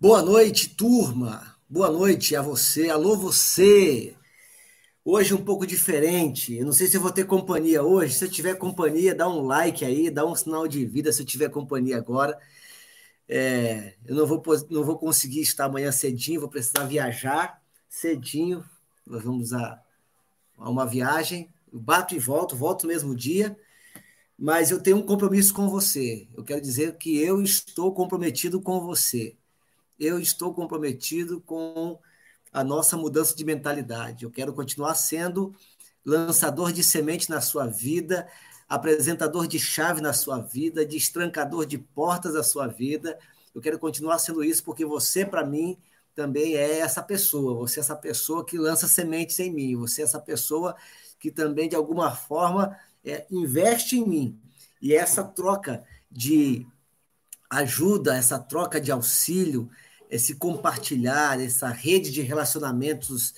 Boa noite, turma. Boa noite a você. Alô, você. Hoje um pouco diferente. Eu não sei se eu vou ter companhia hoje. Se eu tiver companhia, dá um like aí, dá um sinal de vida se eu tiver companhia agora. É, eu não vou, não vou conseguir estar amanhã cedinho, vou precisar viajar cedinho. Nós vamos a, a uma viagem. Bato e volto, volto no mesmo dia. Mas eu tenho um compromisso com você. Eu quero dizer que eu estou comprometido com você eu estou comprometido com a nossa mudança de mentalidade. Eu quero continuar sendo lançador de semente na sua vida, apresentador de chave na sua vida, destrancador de portas na sua vida. Eu quero continuar sendo isso porque você, para mim, também é essa pessoa. Você é essa pessoa que lança sementes em mim. Você é essa pessoa que também, de alguma forma, é, investe em mim. E essa troca de ajuda, essa troca de auxílio, esse compartilhar, essa rede de relacionamentos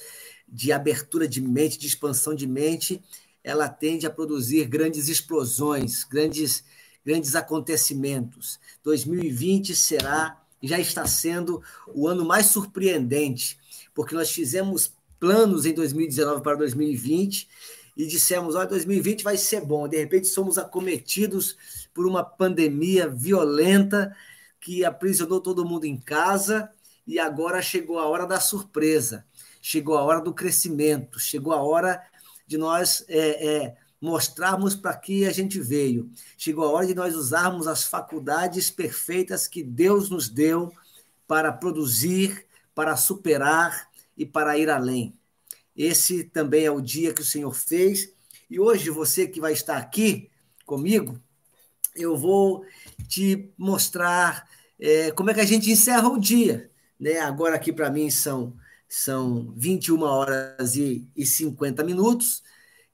de abertura de mente, de expansão de mente, ela tende a produzir grandes explosões, grandes, grandes acontecimentos. 2020 será, já está sendo, o ano mais surpreendente, porque nós fizemos planos em 2019 para 2020 e dissemos: olha, 2020 vai ser bom. De repente, somos acometidos por uma pandemia violenta que aprisionou todo mundo em casa e agora chegou a hora da surpresa, chegou a hora do crescimento, chegou a hora de nós é, é, mostrarmos para que a gente veio, chegou a hora de nós usarmos as faculdades perfeitas que Deus nos deu para produzir, para superar e para ir além. Esse também é o dia que o Senhor fez. E hoje, você que vai estar aqui comigo, eu vou te mostrar é, como é que a gente encerra o dia. Né? Agora aqui para mim são, são 21 horas e, e 50 minutos,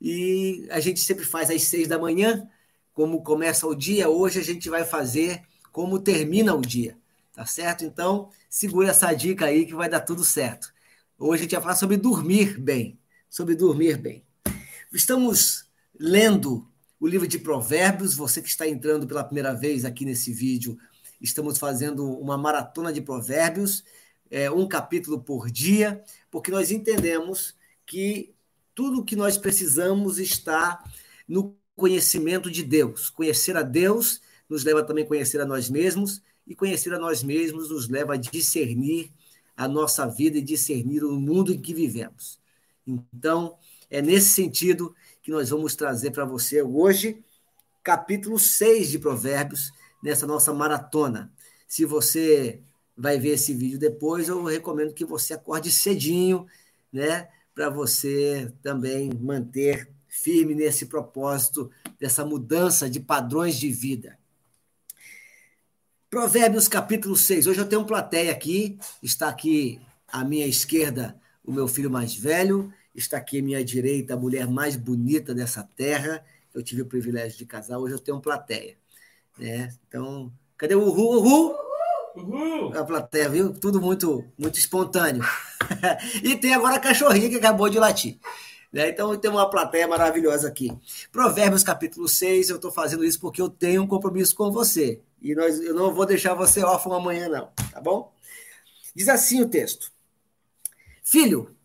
e a gente sempre faz às 6 da manhã, como começa o dia, hoje a gente vai fazer como termina o dia, tá certo? Então, segura essa dica aí que vai dar tudo certo. Hoje a gente vai falar sobre dormir bem, sobre dormir bem. Estamos lendo o livro de Provérbios, você que está entrando pela primeira vez aqui nesse vídeo, estamos fazendo uma maratona de Provérbios, é, um capítulo por dia, porque nós entendemos que tudo o que nós precisamos está no conhecimento de Deus. Conhecer a Deus nos leva também a conhecer a nós mesmos, e conhecer a nós mesmos nos leva a discernir a nossa vida e discernir o mundo em que vivemos. Então, é nesse sentido que nós vamos trazer para você hoje, capítulo 6 de Provérbios, nessa nossa maratona. Se você vai ver esse vídeo depois, eu recomendo que você acorde cedinho, né, para você também manter firme nesse propósito dessa mudança de padrões de vida. Provérbios capítulo 6. Hoje eu tenho um plateia aqui, está aqui à minha esquerda o meu filho mais velho, está aqui à minha direita a mulher mais bonita dessa terra. Eu tive o privilégio de casar, hoje eu tenho plateia. Né? Então, cadê o uhul, uhul? Uhul. A plateia, viu? Tudo muito, muito espontâneo. e tem agora a cachorrinha que acabou de latir. Né? Então tem uma plateia maravilhosa aqui. Provérbios capítulo 6, eu estou fazendo isso porque eu tenho um compromisso com você. E nós, eu não vou deixar você órfão amanhã, não. Tá bom? Diz assim o texto: Filho,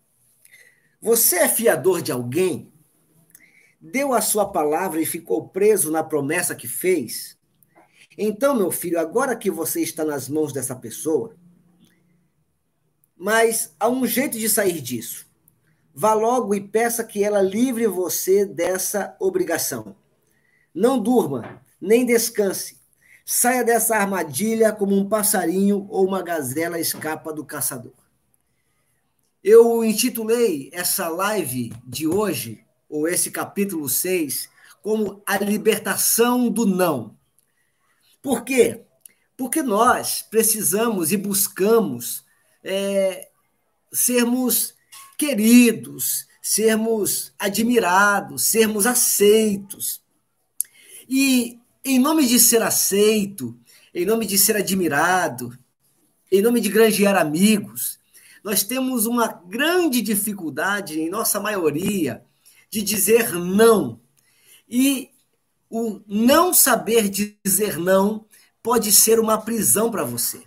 você é fiador de alguém? Deu a sua palavra e ficou preso na promessa que fez? Então, meu filho, agora que você está nas mãos dessa pessoa, mas há um jeito de sair disso. Vá logo e peça que ela livre você dessa obrigação. Não durma, nem descanse. Saia dessa armadilha como um passarinho ou uma gazela escapa do caçador. Eu intitulei essa live de hoje, ou esse capítulo 6, como a libertação do não. Por quê? Porque nós precisamos e buscamos é, sermos queridos, sermos admirados, sermos aceitos. E em nome de ser aceito, em nome de ser admirado, em nome de granjear amigos, nós temos uma grande dificuldade, em nossa maioria, de dizer não. E o não saber dizer não pode ser uma prisão para você.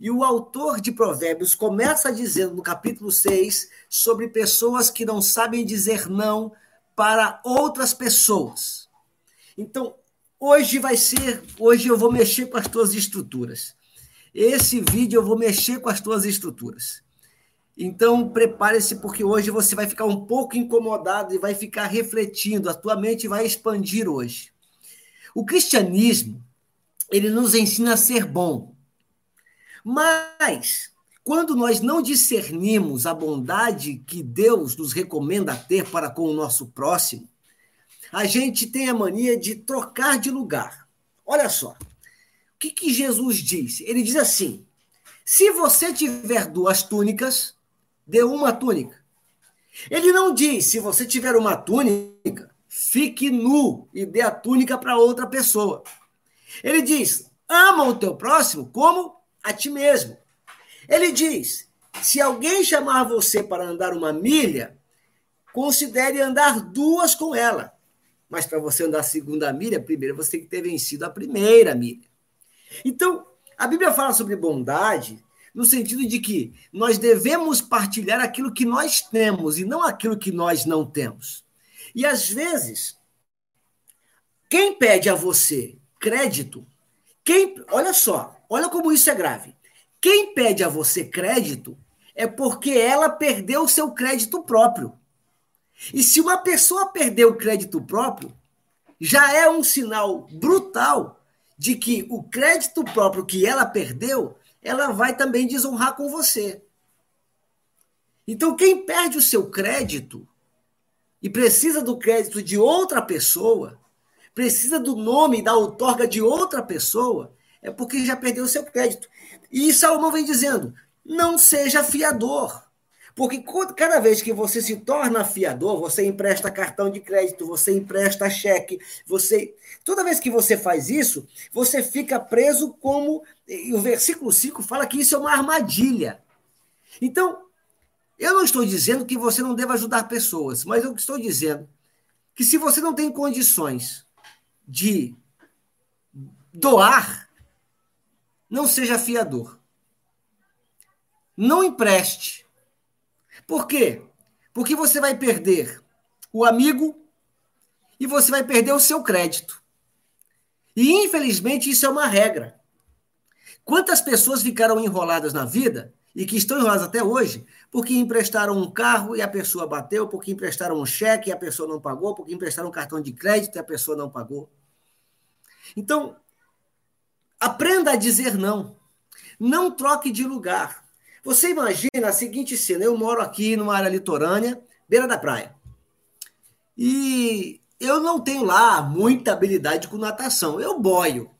E o autor de Provérbios começa dizendo no capítulo 6 sobre pessoas que não sabem dizer não para outras pessoas. Então, hoje vai ser, hoje eu vou mexer com as tuas estruturas. Esse vídeo eu vou mexer com as tuas estruturas. Então, prepare-se, porque hoje você vai ficar um pouco incomodado e vai ficar refletindo, a tua mente vai expandir hoje. O cristianismo, ele nos ensina a ser bom. Mas, quando nós não discernimos a bondade que Deus nos recomenda ter para com o nosso próximo, a gente tem a mania de trocar de lugar. Olha só, o que, que Jesus diz? Ele diz assim: se você tiver duas túnicas, dê uma túnica. Ele não diz, se você tiver uma túnica, fique nu e dê a túnica para outra pessoa. Ele diz: ama o teu próximo como a ti mesmo. Ele diz: se alguém chamar você para andar uma milha, considere andar duas com ela. Mas para você andar a segunda milha, primeiro você tem que ter vencido a primeira milha. Então, a Bíblia fala sobre bondade no sentido de que nós devemos partilhar aquilo que nós temos e não aquilo que nós não temos. E às vezes, quem pede a você crédito, quem, olha só, olha como isso é grave. Quem pede a você crédito é porque ela perdeu o seu crédito próprio. E se uma pessoa perdeu o crédito próprio, já é um sinal brutal de que o crédito próprio que ela perdeu, ela vai também desonrar com você. Então, quem perde o seu crédito e precisa do crédito de outra pessoa, precisa do nome da outorga de outra pessoa, é porque já perdeu o seu crédito. E Salomão vem dizendo: não seja fiador. Porque cada vez que você se torna fiador, você empresta cartão de crédito, você empresta cheque, você. Toda vez que você faz isso, você fica preso como. E o versículo 5 fala que isso é uma armadilha. Então, eu não estou dizendo que você não deva ajudar pessoas, mas eu estou dizendo que se você não tem condições de doar, não seja fiador. Não empreste por quê? Porque você vai perder o amigo e você vai perder o seu crédito. E infelizmente isso é uma regra. Quantas pessoas ficaram enroladas na vida e que estão enroladas até hoje porque emprestaram um carro e a pessoa bateu, porque emprestaram um cheque e a pessoa não pagou, porque emprestaram um cartão de crédito e a pessoa não pagou. Então, aprenda a dizer não. Não troque de lugar. Você imagina a seguinte cena: eu moro aqui numa área litorânea, beira da praia. E eu não tenho lá muita habilidade com natação, eu boio.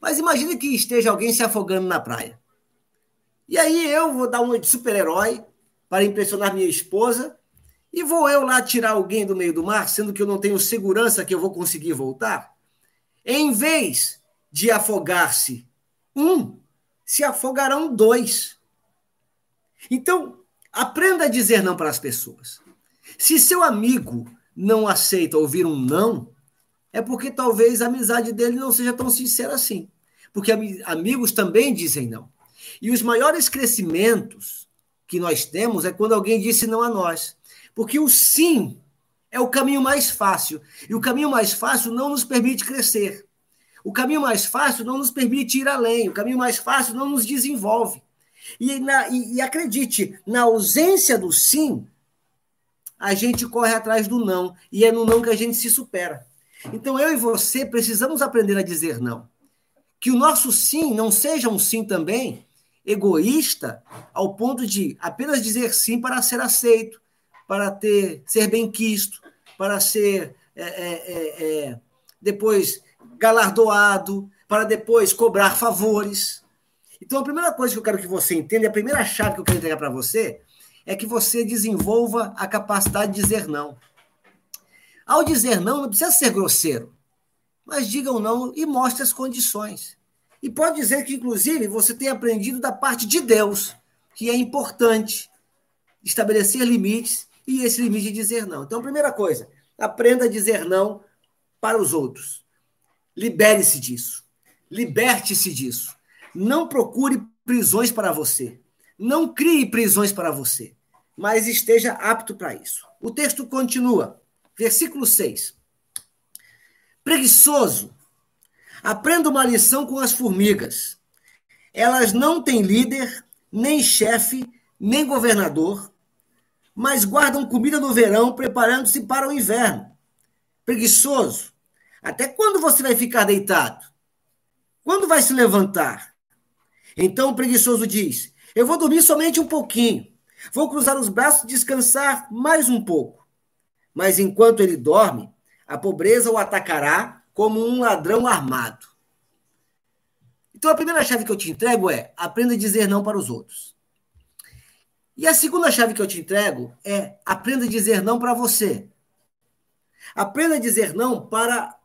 Mas imagine que esteja alguém se afogando na praia. E aí eu vou dar uma de super-herói para impressionar minha esposa e vou eu lá tirar alguém do meio do mar, sendo que eu não tenho segurança que eu vou conseguir voltar? Em vez de afogar-se um, se afogarão dois. Então, aprenda a dizer não para as pessoas. Se seu amigo não aceita ouvir um não, é porque talvez a amizade dele não seja tão sincera assim. Porque amigos também dizem não. E os maiores crescimentos que nós temos é quando alguém disse não a nós. Porque o sim é o caminho mais fácil. E o caminho mais fácil não nos permite crescer. O caminho mais fácil não nos permite ir além. O caminho mais fácil não nos desenvolve. E, na, e, e acredite, na ausência do sim, a gente corre atrás do não. E é no não que a gente se supera. Então eu e você precisamos aprender a dizer não. Que o nosso sim não seja um sim também egoísta ao ponto de apenas dizer sim para ser aceito, para ter ser bem quisto, para ser é, é, é, é depois galardoado, para depois cobrar favores. Então, a primeira coisa que eu quero que você entenda, a primeira chave que eu quero entregar para você, é que você desenvolva a capacidade de dizer não. Ao dizer não, não precisa ser grosseiro, mas diga o não e mostre as condições. E pode dizer que, inclusive, você tem aprendido da parte de Deus, que é importante estabelecer limites e esse limite é dizer não. Então, primeira coisa, aprenda a dizer não para os outros. Libere-se disso. Liberte-se disso. Não procure prisões para você. Não crie prisões para você, mas esteja apto para isso. O texto continua, versículo 6. Preguiçoso, aprenda uma lição com as formigas. Elas não têm líder, nem chefe, nem governador, mas guardam comida no verão, preparando-se para o inverno. Preguiçoso, até quando você vai ficar deitado? Quando vai se levantar? Então o preguiçoso diz: Eu vou dormir somente um pouquinho. Vou cruzar os braços e descansar mais um pouco. Mas enquanto ele dorme, a pobreza o atacará como um ladrão armado. Então a primeira chave que eu te entrego é: aprenda a dizer não para os outros. E a segunda chave que eu te entrego é: aprenda a dizer não para você. Aprenda a dizer não para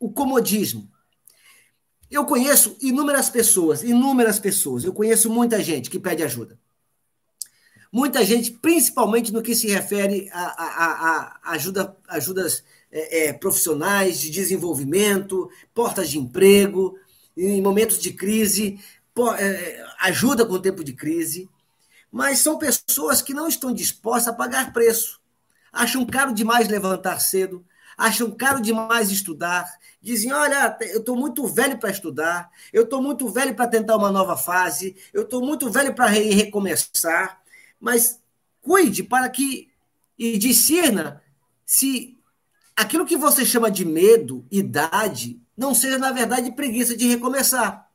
o comodismo. Eu conheço inúmeras pessoas, inúmeras pessoas, eu conheço muita gente que pede ajuda. Muita gente, principalmente no que se refere a, a, a ajuda, ajudas é, é, profissionais, de desenvolvimento, portas de emprego, em momentos de crise, é, ajuda com o tempo de crise. Mas são pessoas que não estão dispostas a pagar preço. Acham caro demais levantar cedo, acham caro demais estudar, dizem: olha, eu estou muito velho para estudar, eu estou muito velho para tentar uma nova fase, eu estou muito velho para re recomeçar, mas cuide para que e discerna se aquilo que você chama de medo, idade, não seja, na verdade, preguiça de recomeçar.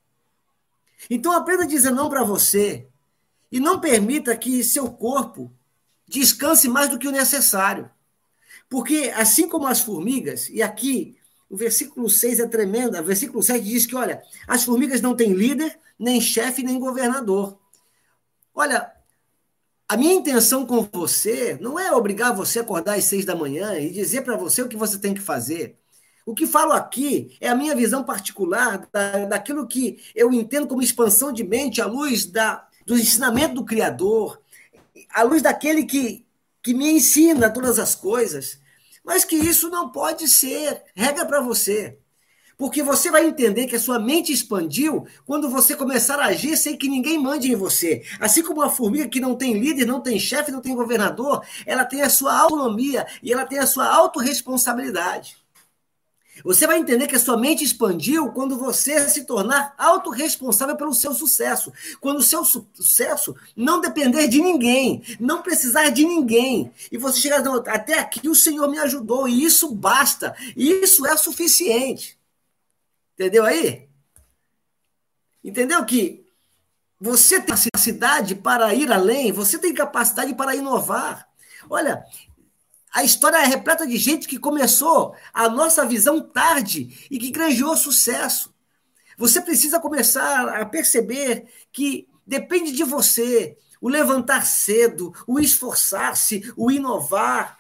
Então aprenda a dizer não para você e não permita que seu corpo descanse mais do que o necessário. Porque, assim como as formigas, e aqui o versículo 6 é tremendo, o versículo 7 diz que, olha, as formigas não têm líder, nem chefe, nem governador. Olha, a minha intenção com você não é obrigar você a acordar às seis da manhã e dizer para você o que você tem que fazer. O que falo aqui é a minha visão particular da, daquilo que eu entendo como expansão de mente à luz da, do ensinamento do Criador, à luz daquele que, que me ensina todas as coisas, mas que isso não pode ser regra para você. Porque você vai entender que a sua mente expandiu quando você começar a agir sem que ninguém mande em você. Assim como uma formiga que não tem líder, não tem chefe, não tem governador, ela tem a sua autonomia e ela tem a sua autorresponsabilidade. Você vai entender que a sua mente expandiu quando você se tornar autorresponsável pelo seu sucesso. Quando o seu sucesso não depender de ninguém, não precisar de ninguém. E você chegar, até aqui o Senhor me ajudou, e isso basta. Isso é suficiente. Entendeu aí? Entendeu que você tem capacidade para ir além, você tem capacidade para inovar. Olha, a história é repleta de gente que começou a nossa visão tarde e que granjeou sucesso. Você precisa começar a perceber que depende de você o levantar cedo, o esforçar-se, o inovar,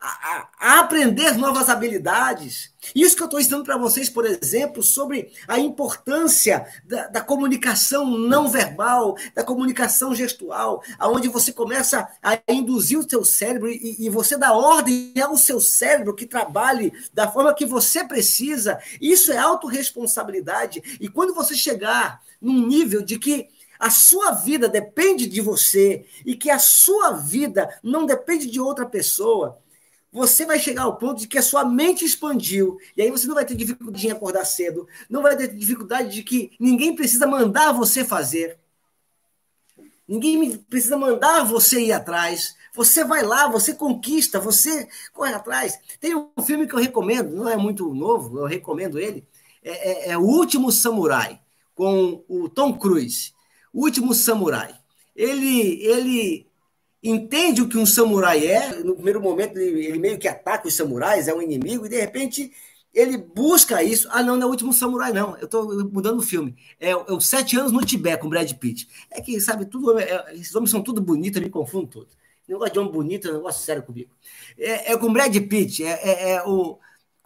a, a, aprender novas habilidades. Isso que eu estou ensinando para vocês, por exemplo, sobre a importância da, da, comunicação não verbal, da comunicação gestual, aonde você começa a induzir o seu cérebro e, e você dá ordem ao seu cérebro que trabalhe da forma que você precisa. Isso é autorresponsabilidade. E quando você chegar num nível de que a sua vida depende de você e que a sua vida não depende de outra pessoa, você vai chegar ao ponto de que a sua mente expandiu. E aí você não vai ter dificuldade em acordar cedo, não vai ter dificuldade de que ninguém precisa mandar você fazer. Ninguém precisa mandar você ir atrás. Você vai lá, você conquista, você corre atrás. Tem um filme que eu recomendo, não é muito novo, eu recomendo ele. É, é, é O Último Samurai, com o Tom Cruise. O Último Samurai. Ele, ele entende o que um samurai é. No primeiro momento, ele, ele, meio que ataca os samurais, é um inimigo, e de repente ele busca isso. Ah, não, não é o último samurai, não. Eu estou mudando o filme. É, é os Sete Anos no Tibete com Brad Pitt. É que, sabe, tudo, é, esses homens são tudo bonitos, me confundo todo. Negócio de homem bonito é um negócio sério comigo. É, é com Brad Pitt, é, é, é o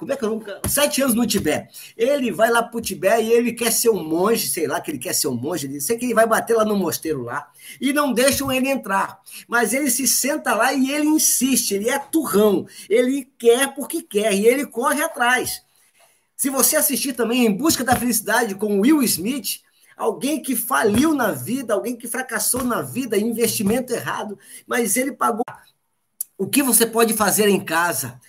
como é que eu nunca. Sete anos no Tibete. Ele vai lá para o Tibete e ele quer ser um monge, sei lá, que ele quer ser um monge. Ele sei que ele vai bater lá no mosteiro lá. E não deixam ele entrar. Mas ele se senta lá e ele insiste. Ele é turrão. Ele quer porque quer. E ele corre atrás. Se você assistir também Em Busca da Felicidade com Will Smith, alguém que faliu na vida, alguém que fracassou na vida, investimento errado, mas ele pagou. O que você pode fazer em casa?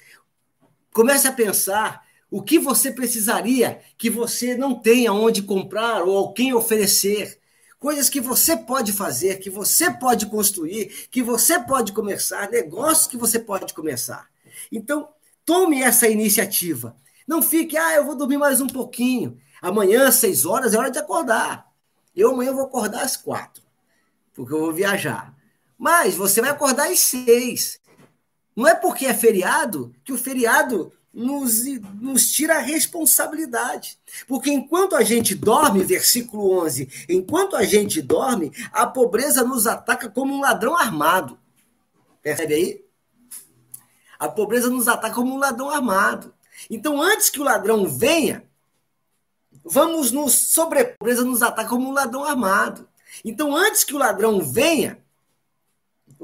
Comece a pensar o que você precisaria que você não tenha onde comprar ou quem oferecer. Coisas que você pode fazer, que você pode construir, que você pode começar, negócios que você pode começar. Então, tome essa iniciativa. Não fique, ah, eu vou dormir mais um pouquinho. Amanhã, às seis horas, é hora de acordar. Eu amanhã vou acordar às quatro, porque eu vou viajar. Mas você vai acordar às seis. Não é porque é feriado que o feriado nos, nos tira a responsabilidade. Porque enquanto a gente dorme, versículo 11, enquanto a gente dorme, a pobreza nos ataca como um ladrão armado. Percebe aí? A pobreza nos ataca como um ladrão armado. Então, antes que o ladrão venha, vamos nos sobre pobreza nos ataca como um ladrão armado. Então, antes que o ladrão venha,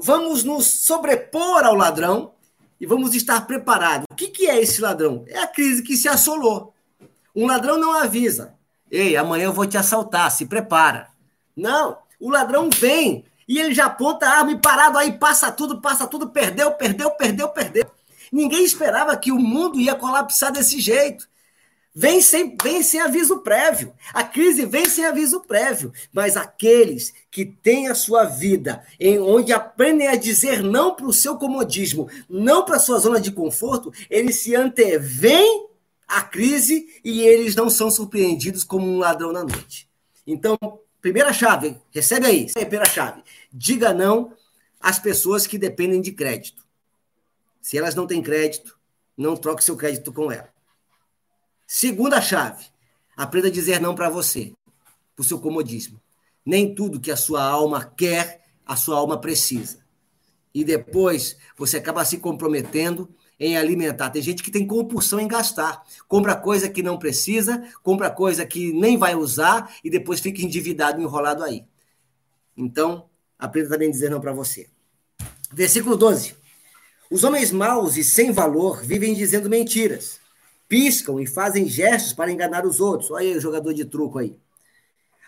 vamos nos sobrepor ao ladrão e vamos estar preparados. O que, que é esse ladrão? É a crise que se assolou. Um ladrão não avisa. Ei, amanhã eu vou te assaltar, se prepara. Não, o ladrão vem e ele já aponta a arma e parado aí, passa tudo, passa tudo, perdeu, perdeu, perdeu, perdeu. Ninguém esperava que o mundo ia colapsar desse jeito. Vem sem, vem sem aviso prévio. A crise vem sem aviso prévio. Mas aqueles que têm a sua vida em onde aprendem a dizer não para o seu comodismo, não para a sua zona de conforto, eles se antevêm à crise e eles não são surpreendidos como um ladrão na noite. Então, primeira chave, recebe aí, primeira chave. Diga não às pessoas que dependem de crédito. Se elas não têm crédito, não troque seu crédito com ela. Segunda chave, aprenda a dizer não para você, para o seu comodismo. Nem tudo que a sua alma quer, a sua alma precisa. E depois você acaba se comprometendo em alimentar. Tem gente que tem compulsão em gastar. Compra coisa que não precisa, compra coisa que nem vai usar e depois fica endividado, enrolado aí. Então, aprenda também a dizer não para você. Versículo 12. Os homens maus e sem valor vivem dizendo mentiras piscam e fazem gestos para enganar os outros. Olha aí o jogador de truco aí.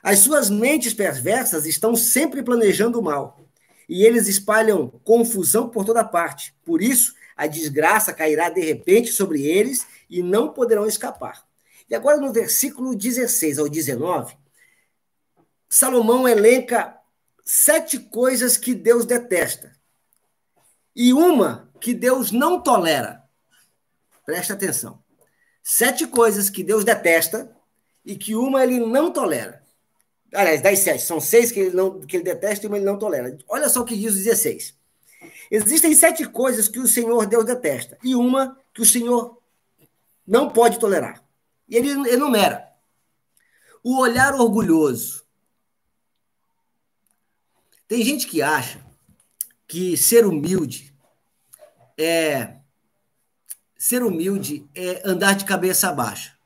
As suas mentes perversas estão sempre planejando o mal. E eles espalham confusão por toda parte. Por isso, a desgraça cairá de repente sobre eles e não poderão escapar. E agora, no versículo 16 ao 19, Salomão elenca sete coisas que Deus detesta. E uma que Deus não tolera. Presta atenção. Sete coisas que Deus detesta e que uma ele não tolera. Aliás, das sete, são seis que ele, não, que ele detesta e uma ele não tolera. Olha só o que diz o 16. Existem sete coisas que o Senhor Deus detesta e uma que o Senhor não pode tolerar. E ele enumera. O olhar orgulhoso. Tem gente que acha que ser humilde é ser humilde é andar de cabeça baixa.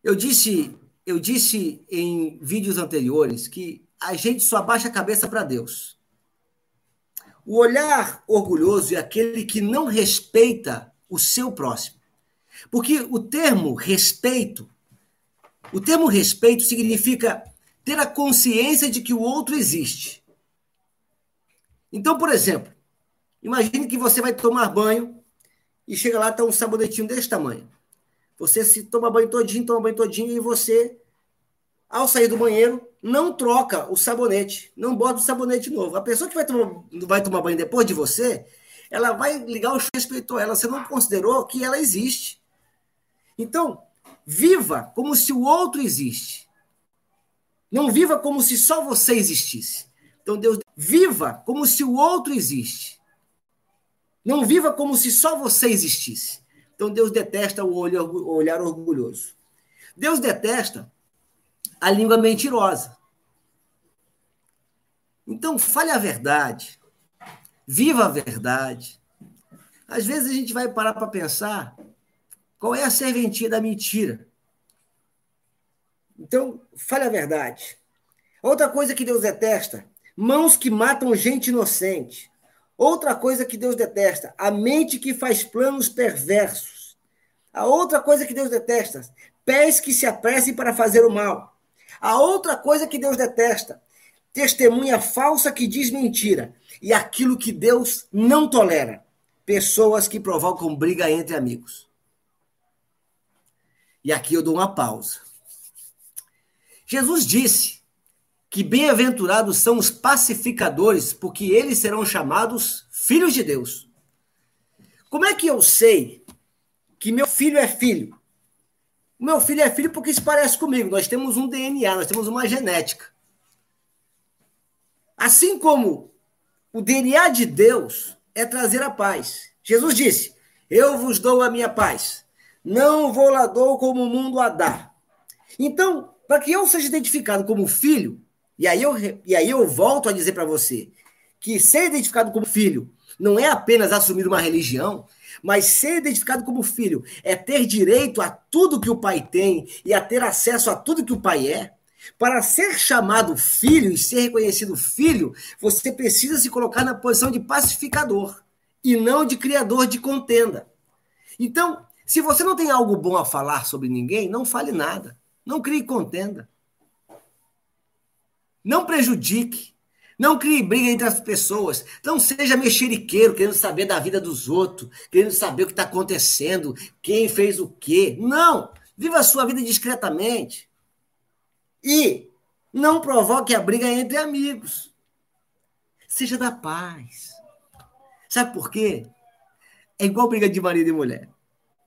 Eu disse, eu disse em vídeos anteriores que a gente só abaixa a cabeça para Deus. O olhar orgulhoso é aquele que não respeita o seu próximo. Porque o termo respeito, o termo respeito significa ter a consciência de que o outro existe. Então, por exemplo, imagine que você vai tomar banho e chega lá, tá um sabonetinho desse tamanho. Você se toma banho todinho, toma banho todinho, e você, ao sair do banheiro, não troca o sabonete, não bota o sabonete novo. A pessoa que vai tomar, vai tomar banho depois de você, ela vai ligar o respeitou ela, você não considerou que ela existe. Então, viva como se o outro existe. Não viva como se só você existisse. Então, Deus, viva como se o outro existe. Não viva como se só você existisse. Então Deus detesta o olhar orgulhoso. Deus detesta a língua mentirosa. Então fale a verdade. Viva a verdade. Às vezes a gente vai parar para pensar qual é a serventia da mentira. Então, fale a verdade. Outra coisa que Deus detesta: mãos que matam gente inocente. Outra coisa que Deus detesta, a mente que faz planos perversos. A outra coisa que Deus detesta, pés que se apressem para fazer o mal. A outra coisa que Deus detesta: testemunha falsa que diz mentira. E aquilo que Deus não tolera: pessoas que provocam briga entre amigos. E aqui eu dou uma pausa. Jesus disse que bem-aventurados são os pacificadores, porque eles serão chamados filhos de Deus. Como é que eu sei que meu filho é filho? Meu filho é filho porque se parece comigo. Nós temos um DNA, nós temos uma genética. Assim como o DNA de Deus é trazer a paz. Jesus disse: Eu vos dou a minha paz. Não vou lá dou como o mundo a dá. Então, para que eu seja identificado como filho, e aí eu, e aí eu volto a dizer para você que ser identificado como filho não é apenas assumir uma religião, mas ser identificado como filho é ter direito a tudo que o pai tem e a ter acesso a tudo que o pai é. Para ser chamado filho e ser reconhecido filho, você precisa se colocar na posição de pacificador e não de criador de contenda. Então, se você não tem algo bom a falar sobre ninguém, não fale nada. Não crie contenda. Não prejudique. Não crie briga entre as pessoas. Não seja mexeriqueiro, querendo saber da vida dos outros, querendo saber o que está acontecendo, quem fez o quê. Não! Viva a sua vida discretamente. E não provoque a briga entre amigos. Seja da paz. Sabe por quê? É igual briga de marido e mulher.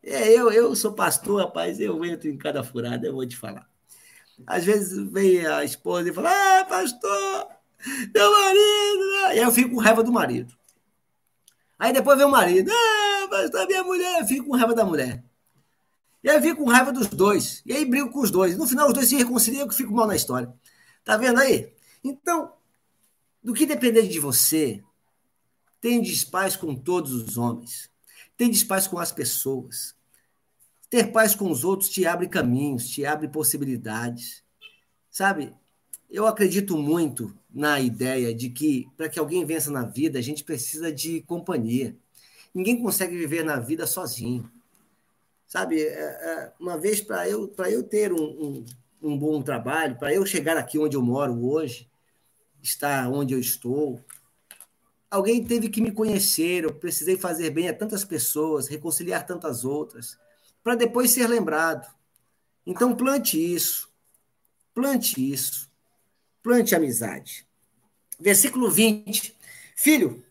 É, eu, eu sou pastor, rapaz, eu entro em cada furada, eu vou te falar. Às vezes vem a esposa e fala: Ah, pastor, meu marido. Né? E eu fico com raiva do marido. Aí depois vem o marido: Ah, pastor, minha mulher. Eu fico com raiva da mulher. E aí eu fico com raiva dos dois. E aí brigo com os dois. No final, os dois se reconciliam e eu fico mal na história. Tá vendo aí? Então, do que depender de você, tendes paz com todos os homens. Tendes paz com as pessoas. Ter paz com os outros te abre caminhos, te abre possibilidades. Sabe? Eu acredito muito na ideia de que para que alguém vença na vida, a gente precisa de companhia. Ninguém consegue viver na vida sozinho. Sabe? É, é, uma vez para eu, eu ter um, um, um bom trabalho, para eu chegar aqui onde eu moro hoje, estar onde eu estou, alguém teve que me conhecer, eu precisei fazer bem a tantas pessoas, reconciliar tantas outras para depois ser lembrado. Então, plante isso. Plante isso. Plante amizade. Versículo 20. Filho,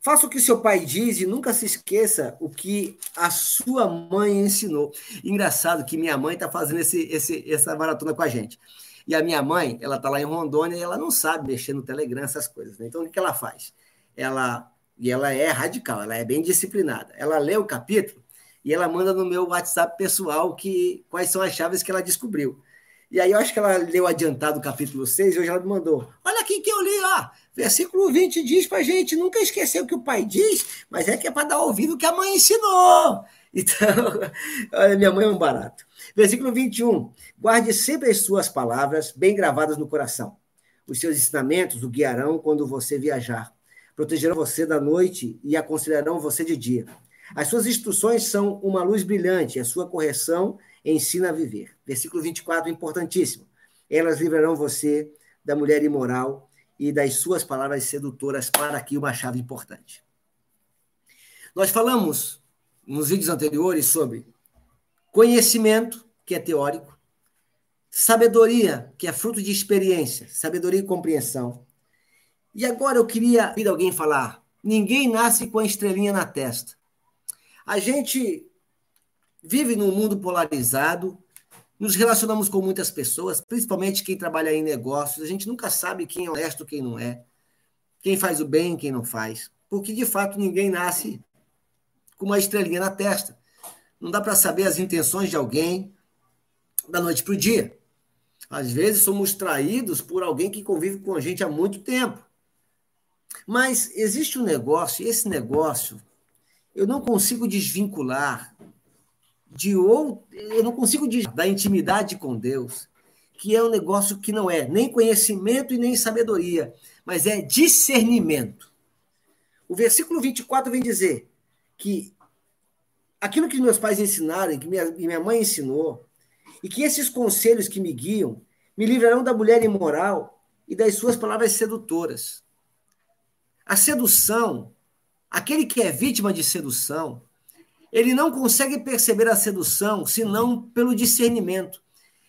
faça o que seu pai diz e nunca se esqueça o que a sua mãe ensinou. Engraçado que minha mãe está fazendo esse, esse, essa maratona com a gente. E a minha mãe, ela está lá em Rondônia e ela não sabe mexer no Telegram, essas coisas. Né? Então, o que ela faz? Ela, e ela é radical, ela é bem disciplinada. Ela lê o capítulo e ela manda no meu WhatsApp pessoal que quais são as chaves que ela descobriu. E aí eu acho que ela leu adiantado o capítulo 6 e hoje ela me mandou. Olha aqui que eu li, ó. Versículo 20 diz pra gente, nunca esquecer o que o pai diz, mas é que é para dar ouvido o que a mãe ensinou. Então, olha, minha mãe é um barato. Versículo 21. Guarde sempre as suas palavras bem gravadas no coração. Os seus ensinamentos o guiarão quando você viajar. Protegerão você da noite e aconselharão você de dia. As suas instruções são uma luz brilhante, a sua correção ensina a viver. Versículo 24, importantíssimo. Elas livrarão você da mulher imoral e das suas palavras sedutoras. Para aqui uma chave importante. Nós falamos nos vídeos anteriores sobre conhecimento, que é teórico, sabedoria, que é fruto de experiência, sabedoria e compreensão. E agora eu queria ouvir alguém falar: ninguém nasce com a estrelinha na testa. A gente vive num mundo polarizado, nos relacionamos com muitas pessoas, principalmente quem trabalha em negócios. A gente nunca sabe quem é honesto, quem não é, quem faz o bem, quem não faz. Porque, de fato, ninguém nasce com uma estrelinha na testa. Não dá para saber as intenções de alguém da noite para o dia. Às vezes somos traídos por alguém que convive com a gente há muito tempo. Mas existe um negócio, e esse negócio eu não consigo desvincular de ou eu não consigo da intimidade com Deus, que é um negócio que não é nem conhecimento e nem sabedoria, mas é discernimento. O versículo 24 vem dizer que aquilo que meus pais ensinaram, que minha, minha mãe ensinou, e que esses conselhos que me guiam Me livrarão da mulher imoral e das suas palavras sedutoras. A sedução, aquele que é vítima de sedução, ele não consegue perceber a sedução senão pelo discernimento.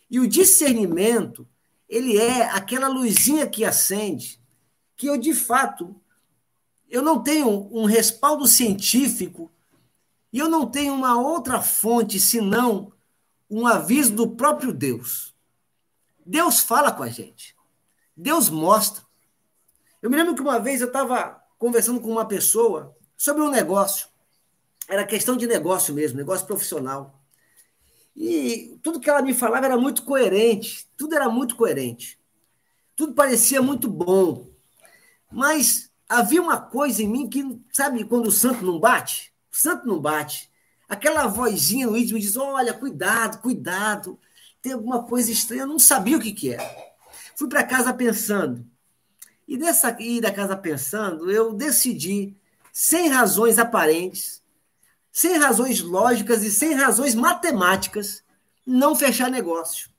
E o discernimento, ele é aquela luzinha que acende, que eu de fato eu não tenho um respaldo científico e eu não tenho uma outra fonte senão um aviso do próprio Deus. Deus fala com a gente. Deus mostra. Eu me lembro que uma vez eu estava conversando com uma pessoa sobre um negócio. Era questão de negócio mesmo, negócio profissional. E tudo que ela me falava era muito coerente, tudo era muito coerente. Tudo parecia muito bom. Mas havia uma coisa em mim que, sabe, quando o santo não bate? O santo não bate. Aquela vozinha no íntimo diz: olha, cuidado, cuidado, tem alguma coisa estranha. Eu não sabia o que, que era. Fui para casa pensando. E dessa ida da casa pensando, eu decidi, sem razões aparentes, sem razões lógicas e sem razões matemáticas, não fechar negócio.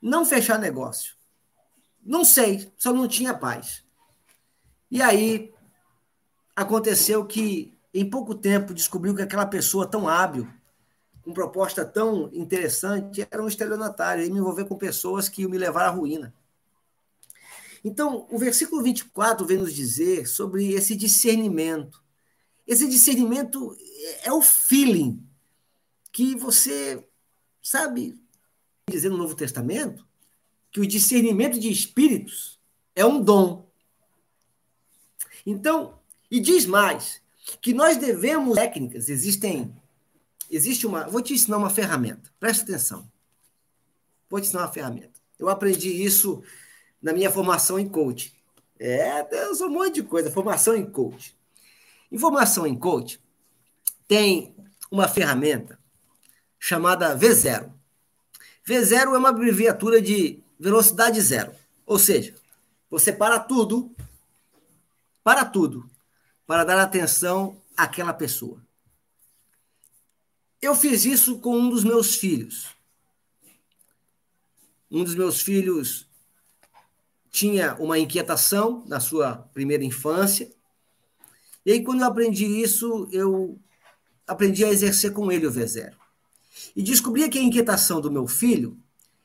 Não fechar negócio. Não sei, só não tinha paz. E aí aconteceu que em pouco tempo descobriu que aquela pessoa tão hábil, com proposta tão interessante, era um estelionatário, e me envolver com pessoas que me levaram à ruína. Então, o versículo 24 vem nos dizer sobre esse discernimento. Esse discernimento é o feeling que você sabe dizer no Novo Testamento que o discernimento de espíritos é um dom. Então, e diz mais, que nós devemos técnicas, existem existe uma, vou te ensinar uma ferramenta. Presta atenção. Vou te ensinar uma ferramenta. Eu aprendi isso na minha formação em coach. É, eu sou um monte de coisa, formação em coach. Em formação em coach tem uma ferramenta chamada V0. V0 é uma abreviatura de velocidade zero. Ou seja, você para tudo, para tudo, para dar atenção àquela pessoa. Eu fiz isso com um dos meus filhos. Um dos meus filhos tinha uma inquietação na sua primeira infância. E aí, quando eu aprendi isso, eu aprendi a exercer com ele o V0. E descobri que a inquietação do meu filho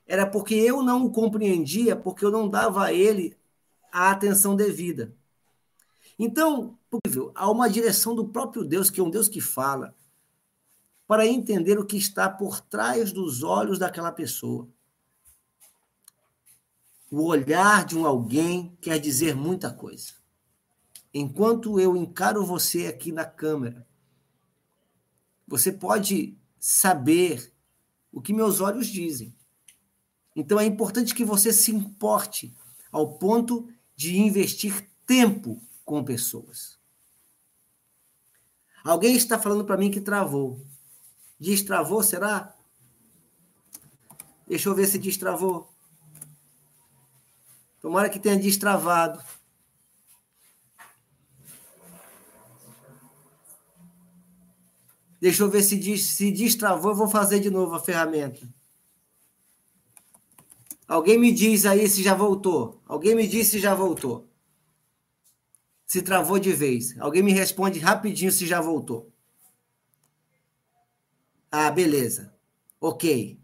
era porque eu não o compreendia, porque eu não dava a ele a atenção devida. Então, há uma direção do próprio Deus, que é um Deus que fala, para entender o que está por trás dos olhos daquela pessoa. O olhar de um alguém quer dizer muita coisa. Enquanto eu encaro você aqui na câmera, você pode saber o que meus olhos dizem. Então é importante que você se importe ao ponto de investir tempo com pessoas. Alguém está falando para mim que travou. Destravou, será? Deixa eu ver se destravou. Tomara que tenha destravado. Deixa eu ver se, se destravou, eu vou fazer de novo a ferramenta. Alguém me diz aí se já voltou. Alguém me diz se já voltou se travou de vez. Alguém me responde rapidinho se já voltou. Ah, beleza. Ok.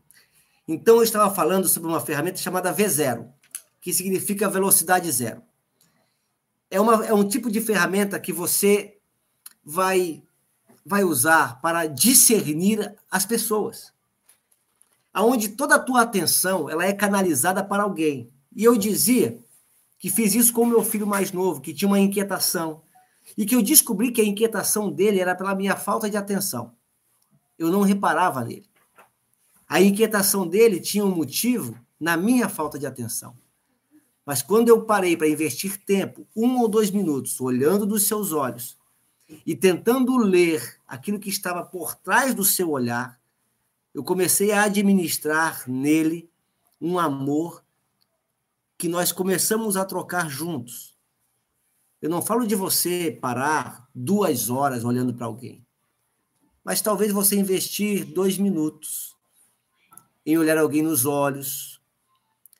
Então eu estava falando sobre uma ferramenta chamada V0, que significa velocidade zero. É, uma, é um tipo de ferramenta que você vai, vai usar para discernir as pessoas. Aonde toda a tua atenção ela é canalizada para alguém. E eu dizia que fiz isso com meu filho mais novo, que tinha uma inquietação, e que eu descobri que a inquietação dele era pela minha falta de atenção. Eu não reparava nele. A inquietação dele tinha um motivo na minha falta de atenção. Mas quando eu parei para investir tempo, um ou dois minutos, olhando dos seus olhos e tentando ler aquilo que estava por trás do seu olhar, eu comecei a administrar nele um amor que nós começamos a trocar juntos. Eu não falo de você parar duas horas olhando para alguém, mas talvez você investir dois minutos em olhar alguém nos olhos,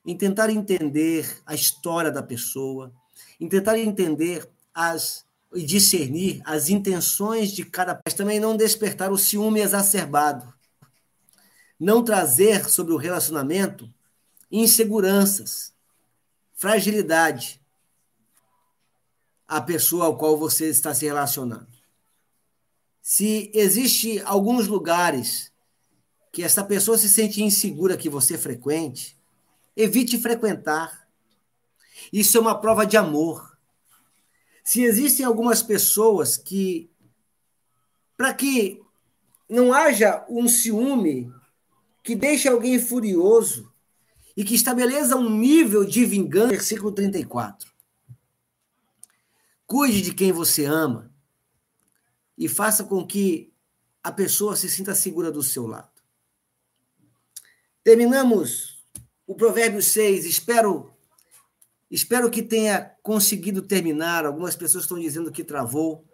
em tentar entender a história da pessoa, em tentar entender as e discernir as intenções de cada mas também não despertar o ciúme exacerbado, não trazer sobre o relacionamento inseguranças, fragilidade à pessoa ao qual você está se relacionando. Se existe alguns lugares que essa pessoa se sente insegura que você frequente, evite frequentar. Isso é uma prova de amor. Se existem algumas pessoas que, para que não haja um ciúme que deixe alguém furioso e que estabeleça um nível de vingança, versículo 34. Cuide de quem você ama e faça com que a pessoa se sinta segura do seu lado. Terminamos o provérbio 6. Espero espero que tenha conseguido terminar. Algumas pessoas estão dizendo que travou.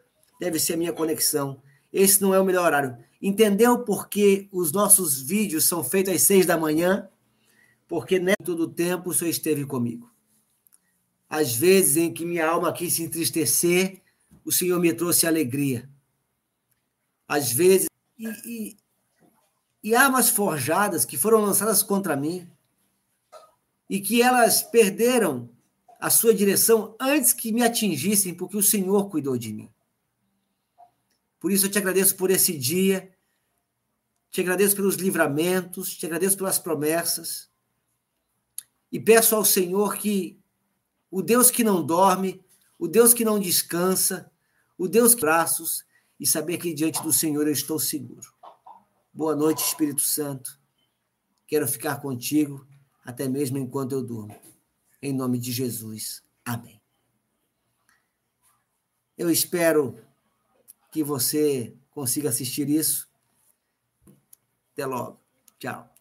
Deve ser a minha conexão. Esse não é o melhor horário. Entendeu por que os nossos vídeos são feitos às seis da manhã? Porque nem todo o tempo o Senhor esteve comigo. Às vezes em que minha alma quis se entristecer, o Senhor me trouxe alegria. Às vezes, e, e, e armas forjadas que foram lançadas contra mim, e que elas perderam a sua direção antes que me atingissem, porque o Senhor cuidou de mim. Por isso eu te agradeço por esse dia, te agradeço pelos livramentos, te agradeço pelas promessas. E peço ao Senhor que o Deus que não dorme, o Deus que não descansa, o Deus que braços e saber que diante do Senhor eu estou seguro. Boa noite, Espírito Santo. Quero ficar contigo até mesmo enquanto eu durmo. Em nome de Jesus. Amém. Eu espero que você consiga assistir isso. Até logo. Tchau.